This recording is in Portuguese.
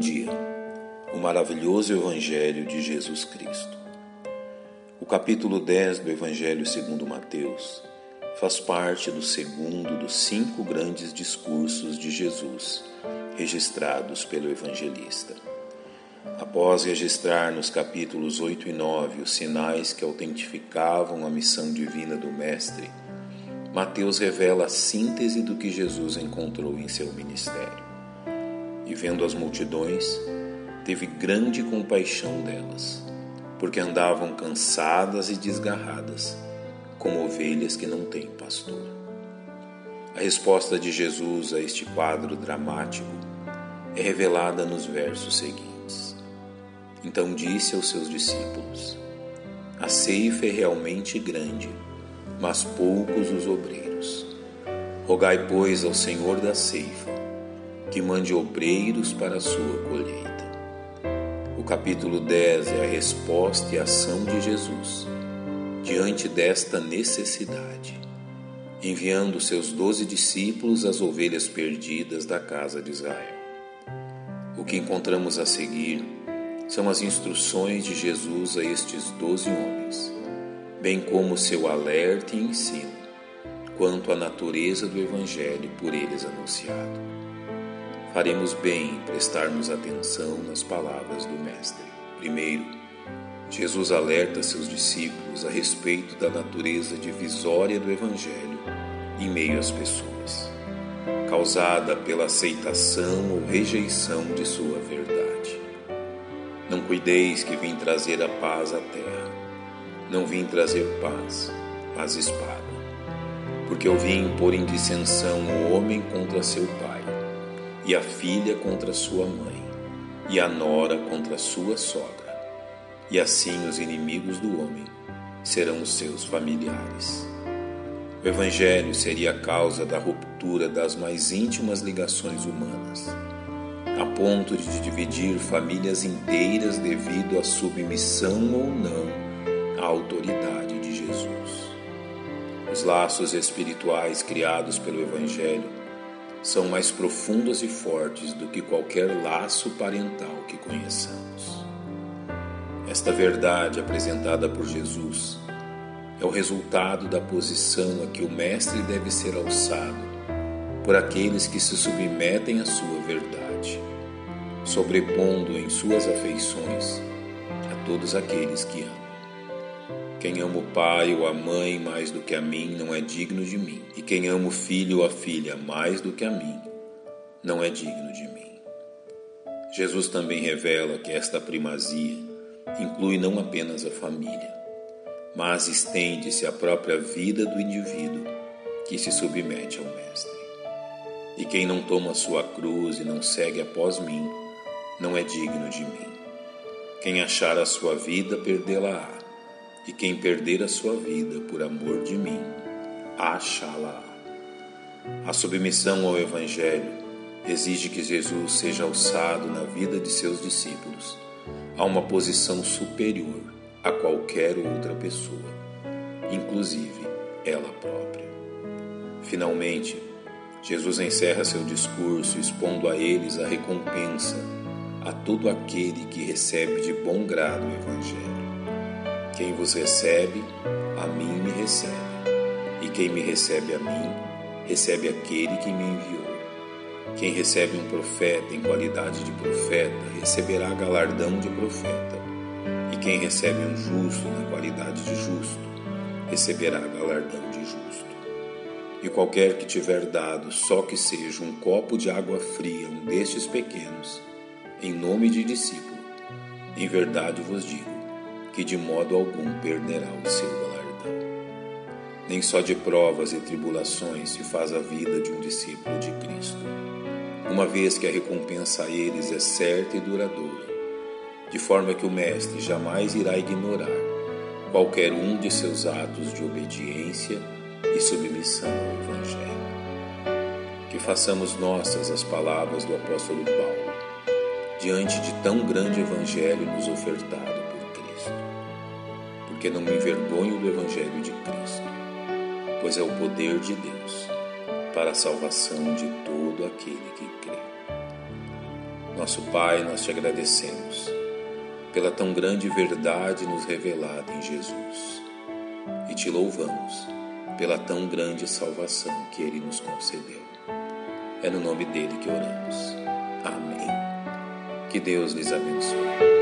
dia, o maravilhoso Evangelho de Jesus Cristo. O capítulo 10 do Evangelho segundo Mateus faz parte do segundo dos cinco grandes discursos de Jesus registrados pelo evangelista. Após registrar nos capítulos 8 e 9 os sinais que autentificavam a missão divina do Mestre, Mateus revela a síntese do que Jesus encontrou em seu ministério. E vendo as multidões, teve grande compaixão delas, porque andavam cansadas e desgarradas, como ovelhas que não têm pastor. A resposta de Jesus a este quadro dramático é revelada nos versos seguintes. Então disse aos seus discípulos: A ceifa é realmente grande mas poucos os obreiros. Rogai, pois, ao Senhor da ceifa que mande obreiros para a sua colheita. O capítulo 10 é a resposta e ação de Jesus diante desta necessidade, enviando seus doze discípulos às ovelhas perdidas da casa de Israel. O que encontramos a seguir são as instruções de Jesus a estes doze homens bem como seu alerta e ensino quanto à natureza do Evangelho por eles anunciado. Faremos bem em prestarmos atenção nas palavras do Mestre. Primeiro, Jesus alerta seus discípulos a respeito da natureza divisória do Evangelho em meio às pessoas, causada pela aceitação ou rejeição de sua verdade. Não cuideis que vim trazer a paz à terra. Não vim trazer paz, mas espada. Porque eu vim pôr em dissensão o homem contra seu pai, e a filha contra sua mãe, e a nora contra sua sogra. E assim os inimigos do homem serão os seus familiares. O Evangelho seria a causa da ruptura das mais íntimas ligações humanas, a ponto de dividir famílias inteiras devido à submissão ou não a autoridade de Jesus. Os laços espirituais criados pelo Evangelho são mais profundos e fortes do que qualquer laço parental que conheçamos. Esta verdade apresentada por Jesus é o resultado da posição a que o Mestre deve ser alçado por aqueles que se submetem à sua verdade, sobrepondo em suas afeições a todos aqueles que amam. Quem ama o pai ou a mãe mais do que a mim não é digno de mim, e quem ama o filho ou a filha mais do que a mim não é digno de mim. Jesus também revela que esta primazia inclui não apenas a família, mas estende-se à própria vida do indivíduo que se submete ao Mestre. E quem não toma sua cruz e não segue após mim, não é digno de mim. Quem achar a sua vida, perdê-la-á e quem perder a sua vida por amor de mim, achá-la. A submissão ao Evangelho exige que Jesus seja alçado na vida de seus discípulos a uma posição superior a qualquer outra pessoa, inclusive ela própria. Finalmente, Jesus encerra seu discurso expondo a eles a recompensa a todo aquele que recebe de bom grado o Evangelho. Quem vos recebe, a mim me recebe. E quem me recebe a mim, recebe aquele que me enviou. Quem recebe um profeta em qualidade de profeta, receberá galardão de profeta. E quem recebe um justo na qualidade de justo, receberá galardão de justo. E qualquer que tiver dado só que seja um copo de água fria um destes pequenos, em nome de discípulo, em verdade vos digo, que de modo algum perderá o seu galardão. Nem só de provas e tribulações se faz a vida de um discípulo de Cristo, uma vez que a recompensa a eles é certa e duradoura, de forma que o Mestre jamais irá ignorar qualquer um de seus atos de obediência e submissão ao Evangelho. Que façamos nossas as palavras do apóstolo Paulo diante de tão grande Evangelho nos ofertado porque não me envergonho do Evangelho de Cristo, pois é o poder de Deus para a salvação de todo aquele que crê. Nosso Pai, nós te agradecemos pela tão grande verdade nos revelada em Jesus e te louvamos pela tão grande salvação que Ele nos concedeu. É no nome dele que oramos. Amém. Que Deus lhes abençoe.